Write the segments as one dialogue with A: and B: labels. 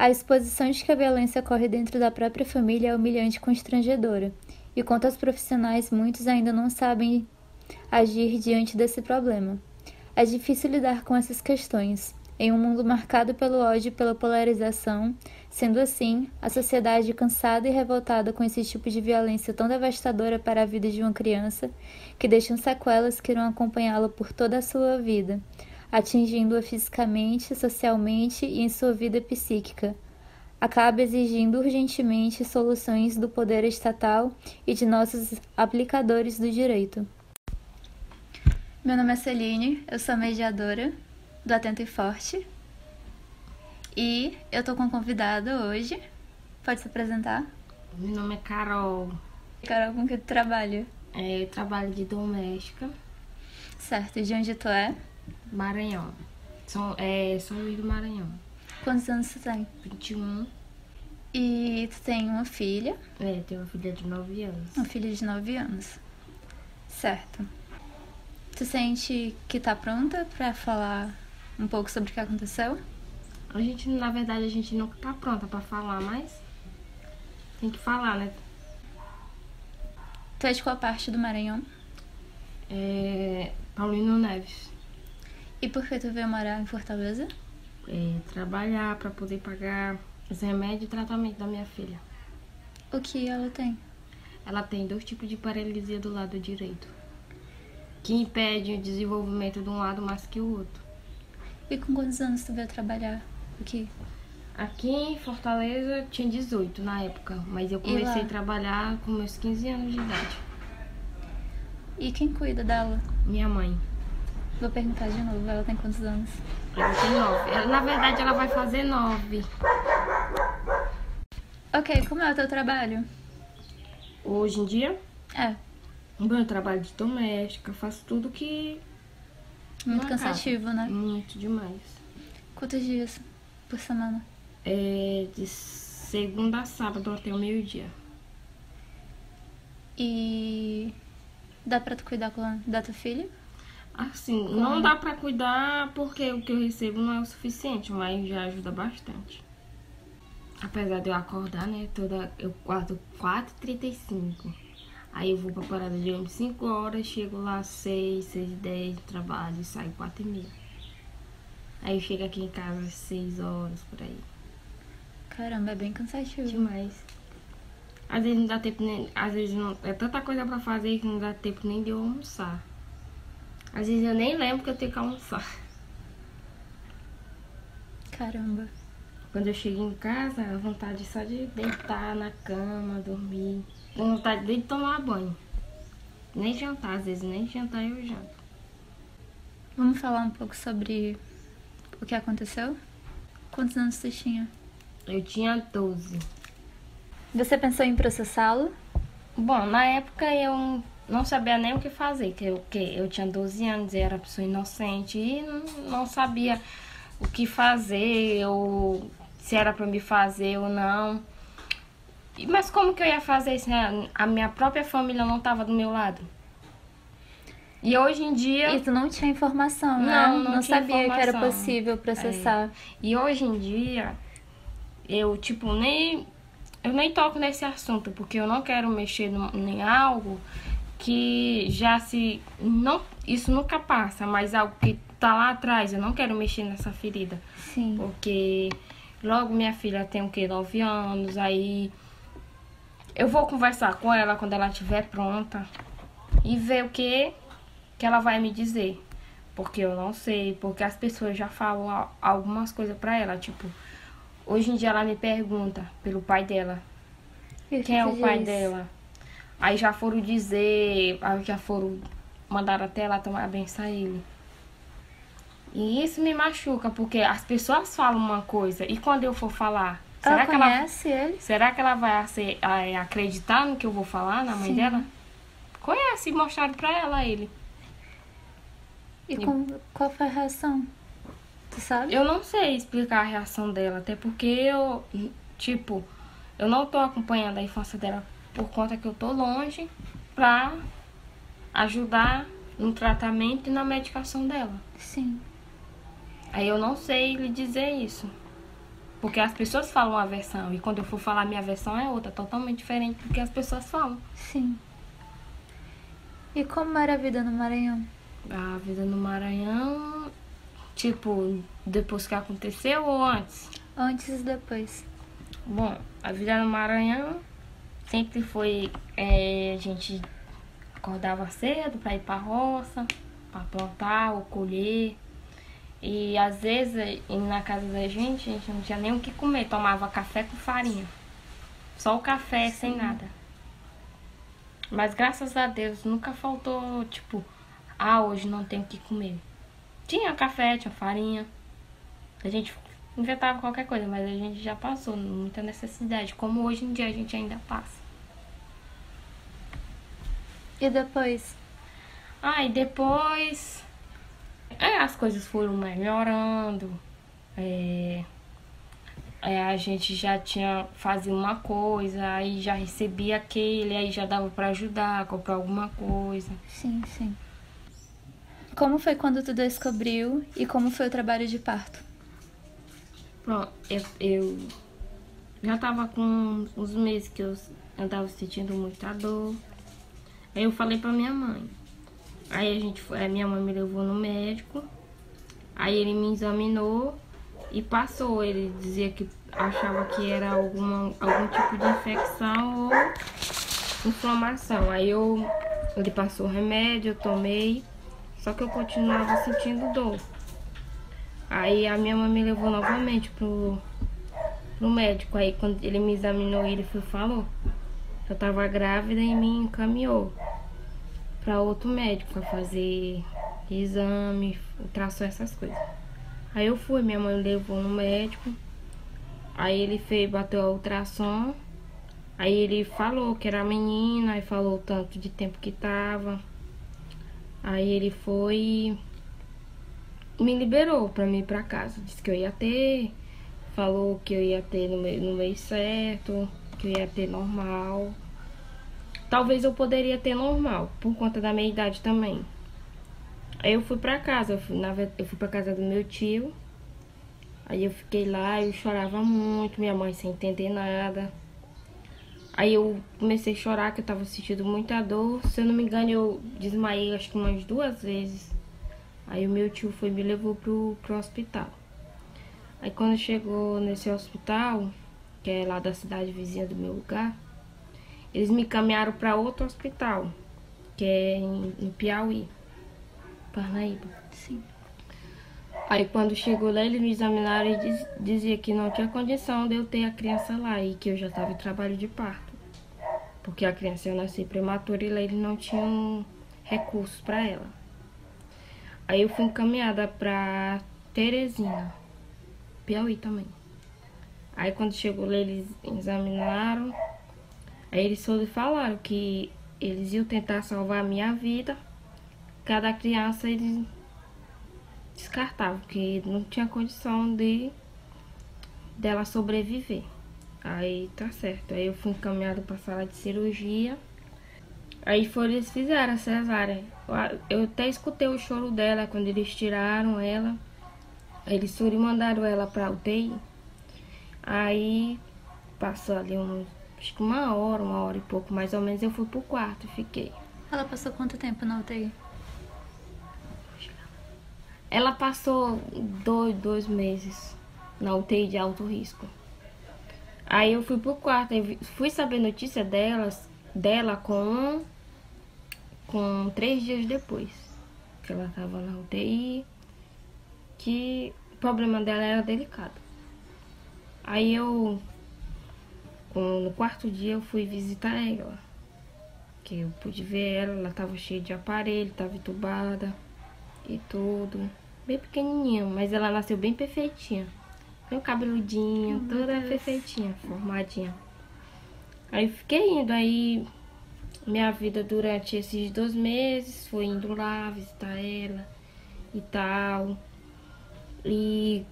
A: A exposição de que a violência ocorre dentro da própria família é humilhante e constrangedora, e quanto aos profissionais, muitos ainda não sabem agir diante desse problema. É difícil lidar com essas questões, em um mundo marcado pelo ódio e pela polarização. Sendo assim, a sociedade cansada e revoltada com esse tipo de violência tão devastadora para a vida de uma criança, que deixam sequelas que irão acompanhá-la por toda a sua vida, atingindo-a fisicamente, socialmente e em sua vida psíquica. Acaba exigindo urgentemente soluções do poder estatal e de nossos aplicadores do direito. Meu nome é Celine, eu sou mediadora do Atento e Forte. E eu tô com um convidado hoje. Pode se apresentar?
B: Meu nome é Carol.
A: Carol, com que tu trabalha?
B: É, eu trabalho de doméstica.
A: Certo, e de onde tu é?
B: Maranhão. São, é, São Luís do Maranhão.
A: Quantos anos tu tem?
B: 21.
A: E tu tem uma filha?
B: É, tenho uma filha de 9 anos.
A: Uma filha de 9 anos. Certo. Tu sente que tá pronta pra falar um pouco sobre o que aconteceu?
B: A gente, na verdade, a gente nunca tá pronta pra falar, mas tem que falar, né?
A: Tu é de qual parte do Maranhão?
B: É, Paulino Neves.
A: E por que tu veio morar em Fortaleza?
B: É, trabalhar pra poder pagar os remédios e tratamento da minha filha.
A: O que ela tem?
B: Ela tem dois tipos de paralisia do lado direito, que impede o desenvolvimento de um lado mais que o outro.
A: E com quantos anos tu veio trabalhar aqui?
B: Aqui em Fortaleza tinha 18 na época, mas eu comecei a trabalhar com meus 15 anos de idade.
A: E quem cuida dela?
B: Minha mãe.
A: Vou perguntar de novo, ela tem quantos anos?
B: Ela tem 9. Ela, na verdade, ela vai fazer 9.
A: Ok, como é o teu trabalho?
B: Hoje em dia,
A: É,
B: bom, eu trabalho de doméstica, faço tudo que.
A: muito
B: Uma
A: cansativo, né?
B: Muito demais.
A: Quantos dias por semana?
B: É de segunda a sábado até o meio-dia.
A: E dá pra tu cuidar da tua filha?
B: Assim, não dá pra cuidar porque o que eu recebo não é o suficiente, mas já ajuda bastante. Apesar de eu acordar, né, toda, eu acordo 4h35. Aí eu vou pra parada de ônibus 5 horas, chego lá às 6, 6 e 10, trabalho e saio 4 e meia. Aí eu chego aqui em casa às 6 horas, por aí.
A: Caramba, é bem cansativo.
B: Demais. Às vezes não dá tempo nem. Às vezes não. É tanta coisa pra fazer que não dá tempo nem de eu almoçar. Às vezes eu nem lembro que eu tenho que almoçar.
A: Caramba.
B: Quando eu chego em casa, a vontade só de deitar na cama, dormir. Dá vontade de tomar banho. Nem jantar, às vezes nem jantar eu janto.
A: Vamos falar um pouco sobre o que aconteceu? Quantos anos tu tinha?
B: Eu tinha 12.
A: Você pensou em processá-lo?
B: Bom, na época eu não sabia nem o que fazer, que eu, que eu tinha 12 anos, eu era pessoa inocente e não, não sabia o que fazer, ou se era pra me fazer ou não. E- Mas como que eu ia fazer se a, a minha própria família não tava do meu lado? E hoje em dia.
A: E tu não tinha informação, né?
B: Não, não tinha
A: sabia que era
B: informação.
A: possível processar.
B: E hoje em dia, eu, tipo, nem. Eu nem toco nesse assunto, porque eu não quero mexer em algo que já se. Não, isso nunca passa, mas algo que tá lá atrás, eu não quero mexer nessa ferida.
A: Sim.
B: Porque logo minha filha tem o que? 9 anos, aí eu vou conversar com ela quando ela estiver pronta e ver o que, que ela vai me dizer. Porque eu não sei, porque as pessoas já falam algumas coisas pra ela, tipo, hoje em dia ela me pergunta pelo pai dela, quem é o pai
A: diz?
B: dela. Aí já foram dizer, aí já foram mandar até ela tomar a benção a ele. E isso me machuca, porque as pessoas falam uma coisa e quando eu for falar,
A: Ela
B: será que ela,
A: conhece ele?
B: será que ela vai eh, acreditar no que eu vou falar na mãe
A: Sim.
B: dela? Conhece, mostraram pra ela ele.
A: E com- qual foi a reação? Tu sabe?
B: Eu não sei explicar a reação dela, até porque eu, tipo, eu não tô acompanhando a infância dela por conta que eu tô longe pra ajudar no tratamento e na medicação dela.
A: Sim.
B: Aí eu não sei lhe dizer isso. Porque as pessoas falam uma versão e quando eu for falar minha versão é outra, totalmente diferente do que as pessoas falam.
A: Sim. E como era a vida no Maranhão?
B: A vida no Maranhão, tipo, depois que aconteceu ou antes?
A: Antes e depois.
B: Bom, a vida no Maranhão sempre foi. É, a gente acordava cedo para ir pra roça, para plantar ou colher. E às vezes na casa da gente, a gente não tinha nem o que comer, tomava café com farinha. Só o café Sim. sem nada. Mas graças a Deus nunca faltou, tipo, ah, hoje não tenho o que comer. Tinha café, tinha farinha. A gente inventava qualquer coisa, mas a gente já passou muita necessidade, como hoje em dia a gente ainda passa.
A: E depois?
B: Ah, e depois é, as coisas foram melhorando. É, é, a gente já tinha fazia uma coisa, aí já recebia aquele, aí já dava para ajudar, comprar alguma coisa.
A: Sim, sim. Como foi quando tu descobriu e como foi o trabalho de parto?
B: Pronto, eu, eu já tava com uns meses que eu andava sentindo muita dor. Aí eu falei pra minha mãe. Aí a gente foi, minha mãe me levou no médico. Aí ele me examinou e passou. Ele dizia que achava que era alguma, algum tipo de infecção ou inflamação. Aí eu ele passou o remédio, eu tomei, só que eu continuava sentindo dor. Aí a minha mãe me levou novamente pro, pro médico. Aí quando ele me examinou, ele falou eu tava grávida e me encaminhou para outro médico para fazer exame, ultrassom, essas coisas. Aí eu fui, minha mãe levou no médico. Aí ele fez, bateu a ultrassom. Aí ele falou que era menina, aí falou o tanto de tempo que tava. Aí ele foi me liberou para mim ir para casa. Disse que eu ia ter, falou que eu ia ter no mês certo, que eu ia ter normal. Talvez eu poderia ter normal, por conta da minha idade também. Aí eu fui pra casa, eu fui, na, eu fui pra casa do meu tio. Aí eu fiquei lá, eu chorava muito, minha mãe sem entender nada. Aí eu comecei a chorar, que eu tava sentindo muita dor. Se eu não me engano, eu desmaiei acho que umas duas vezes. Aí o meu tio foi me levou pro, pro hospital. Aí quando chegou nesse hospital, que é lá da cidade vizinha do meu lugar, eles me caminharam para outro hospital, que é em, em Piauí, Parnaíba.
A: Sim.
B: Aí quando chegou lá, eles me examinaram e diz, dizia que não tinha condição de eu ter a criança lá e que eu já estava em trabalho de parto. Porque a criança eu nasci prematura e lá eles não tinham recursos para ela. Aí eu fui encaminhada para Teresina, Piauí também. Aí quando chegou lá, eles examinaram Aí eles foram falaram que eles iam tentar salvar a minha vida. Cada criança eles descartavam, porque não tinha condição de dela sobreviver. Aí tá certo. Aí eu fui encaminhado para sala de cirurgia. Aí foram, eles fizeram a cesárea. Eu até escutei o choro dela quando eles tiraram ela. Eles foram e mandaram ela pra UTI. Aí passou ali uns acho que uma hora, uma hora e pouco mais ou menos, eu fui pro quarto e fiquei.
A: Ela passou quanto tempo na UTI?
B: Ela passou dois, dois meses na UTI de alto risco. Aí eu fui pro quarto, fui saber notícia delas, dela com, com três dias depois. Que ela tava na UTI, que o problema dela era delicado. Aí eu no quarto dia eu fui visitar ela. Que eu pude ver ela, ela tava cheia de aparelho, tava entubada e tudo. Bem pequenininha, mas ela nasceu bem perfeitinha. Bem cabeludinha, oh, toda perfeitinha, formadinha. Aí fiquei indo, aí minha vida durante esses dois meses foi indo lá visitar ela e tal. E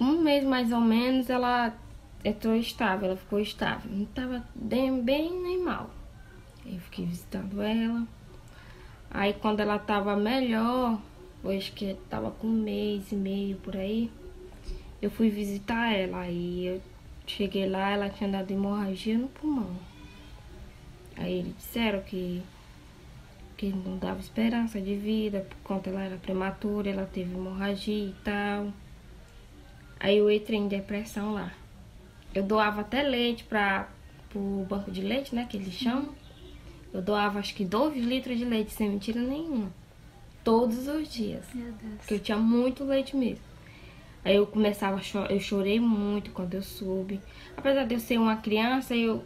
B: um mês mais ou menos ela entrou estável, ela ficou estável. Não estava bem, bem nem mal. Eu fiquei visitando ela. Aí quando ela estava melhor, hoje que estava com um mês e meio por aí, eu fui visitar ela e eu cheguei lá, ela tinha dado hemorragia no pulmão. Aí eles disseram que, que não dava esperança de vida, por conta ela era prematura, ela teve hemorragia e tal. Aí eu entrei em depressão lá. Eu doava até leite para o banco de leite, né, que eles chamam. Eu doava acho que 2 litros de leite, sem mentira nenhuma. Todos os dias.
A: Meu Deus.
B: Porque eu tinha muito leite mesmo. Aí eu começava a chorar, eu chorei muito quando eu soube. Apesar de eu ser uma criança, eu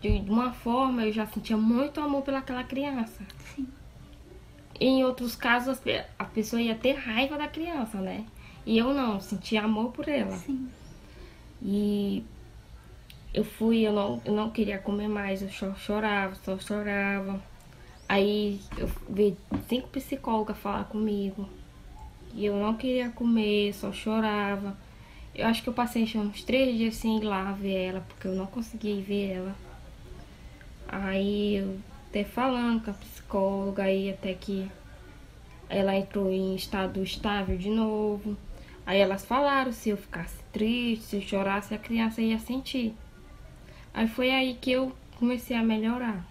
B: de uma forma eu já sentia muito amor pelaquela criança.
A: Sim.
B: Em outros casos a pessoa ia ter raiva da criança, né? E eu não, sentia amor por ela.
A: Sim.
B: E eu fui, eu não, eu não queria comer mais, eu só chorava, só chorava. Aí eu vi cinco psicólogas falar comigo. E eu não queria comer, só chorava. Eu acho que eu passei uns três dias sem ir lá ver ela, porque eu não conseguia ver ela. Aí eu até falando com a psicóloga, aí até que ela entrou em estado estável de novo. Aí elas falaram se eu ficasse triste, se eu chorasse, a criança ia sentir. Aí foi aí que eu comecei a melhorar.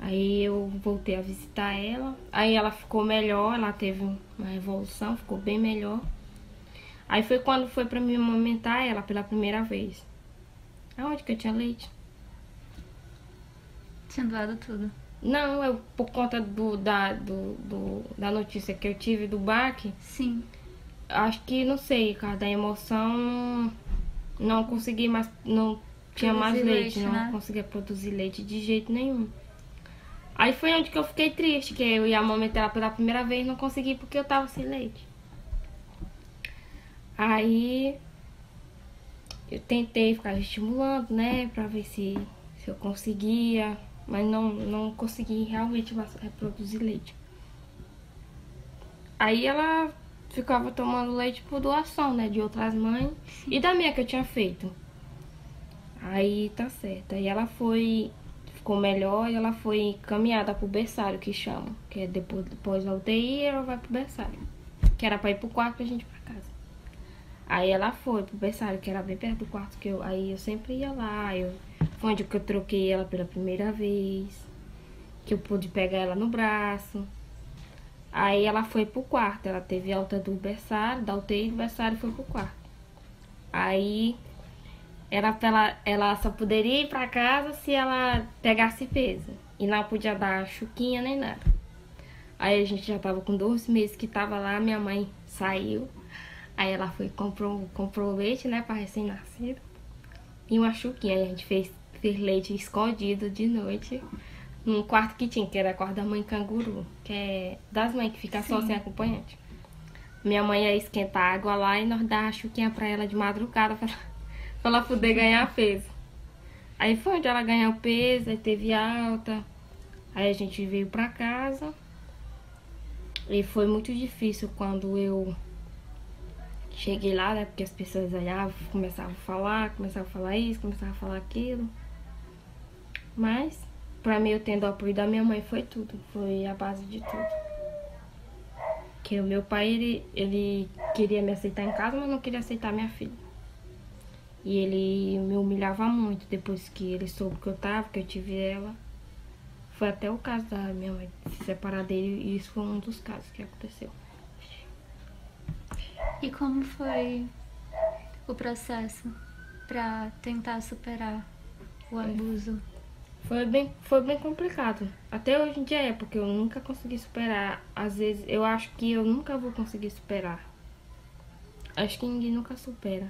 B: Aí eu voltei a visitar ela. Aí ela ficou melhor, ela teve uma evolução, ficou bem melhor. Aí foi quando foi para me amamentar ela pela primeira vez. Aonde que eu tinha leite?
A: Tinha doado tudo.
B: Não, eu por conta do, da, do, do, da notícia que eu tive do baque,
A: Sim.
B: acho que não sei, cara, da emoção não consegui mais, não tinha mais leite,
A: leite,
B: não
A: né?
B: conseguia produzir leite de jeito nenhum. Aí foi onde que eu fiquei triste, que eu ia amamentar ela pela primeira vez não consegui porque eu tava sem leite. Aí eu tentei ficar estimulando, né, pra ver se, se eu conseguia, mas não, não consegui realmente reproduzir leite. Aí ela ficava tomando leite por doação, né, de outras mães e da minha que eu tinha feito. Aí tá certo. Aí ela foi, ficou melhor e ela foi encaminhada pro berçário, que chama. Que é depois, depois da UTI, ela vai pro berçário. Que era pra ir pro quarto pra gente ir pra casa. Aí ela foi pro berçário, que era bem perto do quarto que eu. Aí eu sempre ia lá. Eu, foi onde eu troquei ela pela primeira vez. Que eu pude pegar ela no braço. Aí ela foi pro quarto. Ela teve alta do berçário, da UTI do berçário e foi pro quarto. Aí era pra ela, ela só poderia ir pra casa se ela pegasse peso. E não podia dar chuquinha nem nada. Aí a gente já tava com dois meses que tava lá, minha mãe saiu. Aí ela foi comprou, comprou leite, né, pra recém-nascido. E uma chuquinha. Aí a gente fez, fez leite escondido de noite. Num quarto que tinha, que era o quarto da mãe canguru. Que é das mães que fica só
A: Sim.
B: sem acompanhante. Minha mãe ia esquentar água lá e nós dava a chuquinha pra ela de madrugada pra, pra ela poder ganhar peso. Aí foi onde ela ganhou peso, aí teve alta. Aí a gente veio pra casa. E foi muito difícil quando eu cheguei lá, né? Porque as pessoas olhavam, começavam a falar, começavam a falar isso, começavam a falar aquilo. Mas, pra mim, eu tendo o apoio da minha mãe, foi tudo. Foi a base de tudo. Que o meu pai, ele, ele queria me aceitar em casa, mas não queria aceitar minha filha. E ele me humilhava muito depois que ele soube que eu tava, que eu tive ela. Foi até o caso da minha mãe se separar dele e isso foi um dos casos que aconteceu.
A: E como foi o processo pra tentar superar o abuso?
B: Foi bem, foi bem complicado. Até hoje em dia é, porque eu nunca consegui superar. Às vezes eu acho que eu nunca vou conseguir superar. Acho que ninguém nunca supera.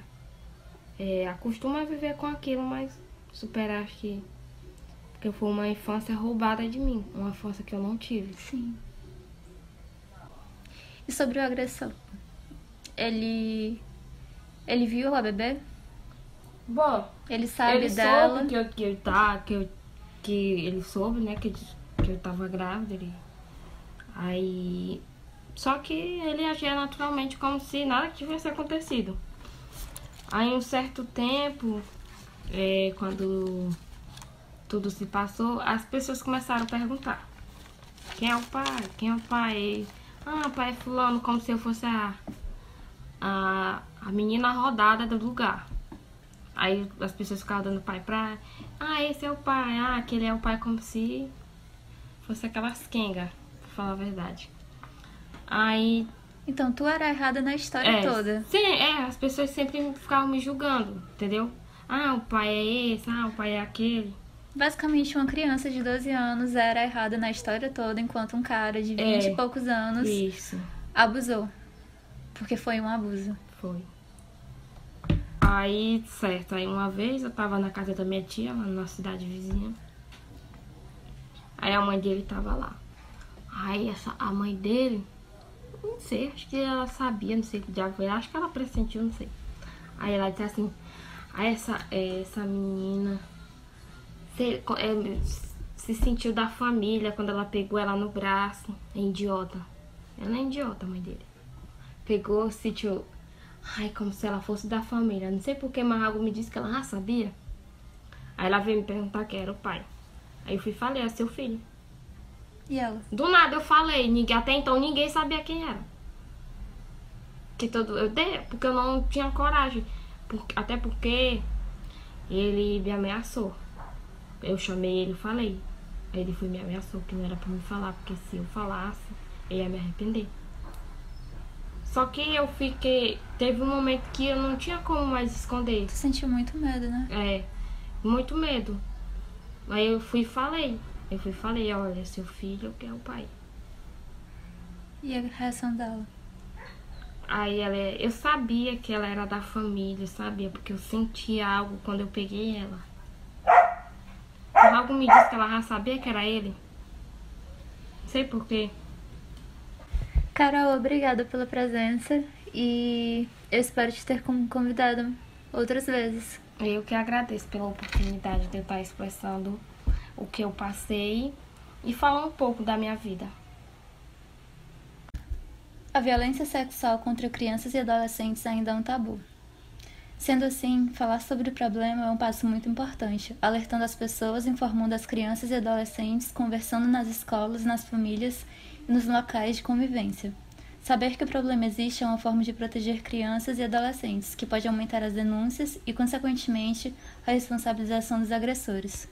B: É, acostuma a viver com aquilo, mas superar acho que. Porque foi uma infância roubada de mim. Uma infância que eu não tive.
A: Sim. E sobre o agressor? Ele. Ele viu a bebê?
B: Bom,
A: Ele sabe
B: ele
A: dela?
B: soube que eu, que eu tá, que eu, que ele soube, né, que, que eu tava grávida. Ele... Aí, só que ele agia naturalmente como se nada tivesse acontecido. Aí, um certo tempo, é, quando tudo se passou, as pessoas começaram a perguntar: quem é o pai? Quem é o pai? Ah, pai é fulano, como se eu fosse a, a, a menina rodada do lugar. Aí as pessoas ficavam dando pai pra. Ah, esse é o pai, ah, aquele é o pai como se fosse aquelas quenga, pra falar a verdade. Aí.
A: Então tu era errada na história
B: é,
A: toda.
B: Sim, é, as pessoas sempre ficavam me julgando, entendeu? Ah, o pai é esse, ah, o pai é aquele.
A: Basicamente, uma criança de 12 anos era errada na história toda, enquanto um cara de 20
B: É,
A: e poucos anos
B: Isso,
A: abusou. Porque foi um abuso.
B: foi. Aí, certo, aí uma vez eu tava na casa da minha tia, lá na cidade vizinha. Aí a mãe dele tava lá. Aí essa, a mãe dele, não sei, acho que ela sabia, não sei que diabo foi, acho que ela pressentiu, não sei. Aí ela disse assim, aí essa, é, essa menina se, é, se sentiu da família quando ela pegou ela no braço. É idiota. Ela é idiota, mãe dele. Pegou, se sentiu. Ai, como se ela fosse da família. Não sei porque, mas algo me disse que ela já sabia. Aí ela veio me perguntar quem era o pai. Aí eu fui e falei, é seu filho.
A: E ela?
B: Do nada eu falei, ninguém, até então ninguém sabia quem era. Que todo, eu dei, porque eu não tinha coragem. Por- até porque ele me ameaçou. Eu chamei ele e falei. Ele foi me ameaçou que não era pra me falar, porque se eu falasse, eu ia me arrepender. Só que eu fiquei. Teve um momento que eu não tinha como mais esconder.
A: Tu sentiu muito medo, né?
B: É, muito medo. Aí eu fui e falei. Eu fui falei, olha, seu filho que é o pai.
A: E a reação dela?
B: Aí ela, eu sabia que ela era da família, sabia, porque eu sentia algo quando eu peguei ela. Algo me disse que ela já sabia que era ele. Não sei porquê.
A: Carol, obrigada pela presença e eu espero te ter como convidada outras vezes.
B: Eu que agradeço pela oportunidade de eu estar expressando o que eu passei e falar um pouco da minha vida.
A: A violência sexual contra crianças e adolescentes ainda é um tabu. Sendo assim, falar sobre o problema é um passo muito importante, alertando as pessoas, informando as crianças e adolescentes, conversando nas escolas, nas famílias e nos locais de convivência. Saber que o problema existe é uma forma de proteger crianças e adolescentes, que pode aumentar as denúncias e, consequentemente, a responsabilização dos agressores.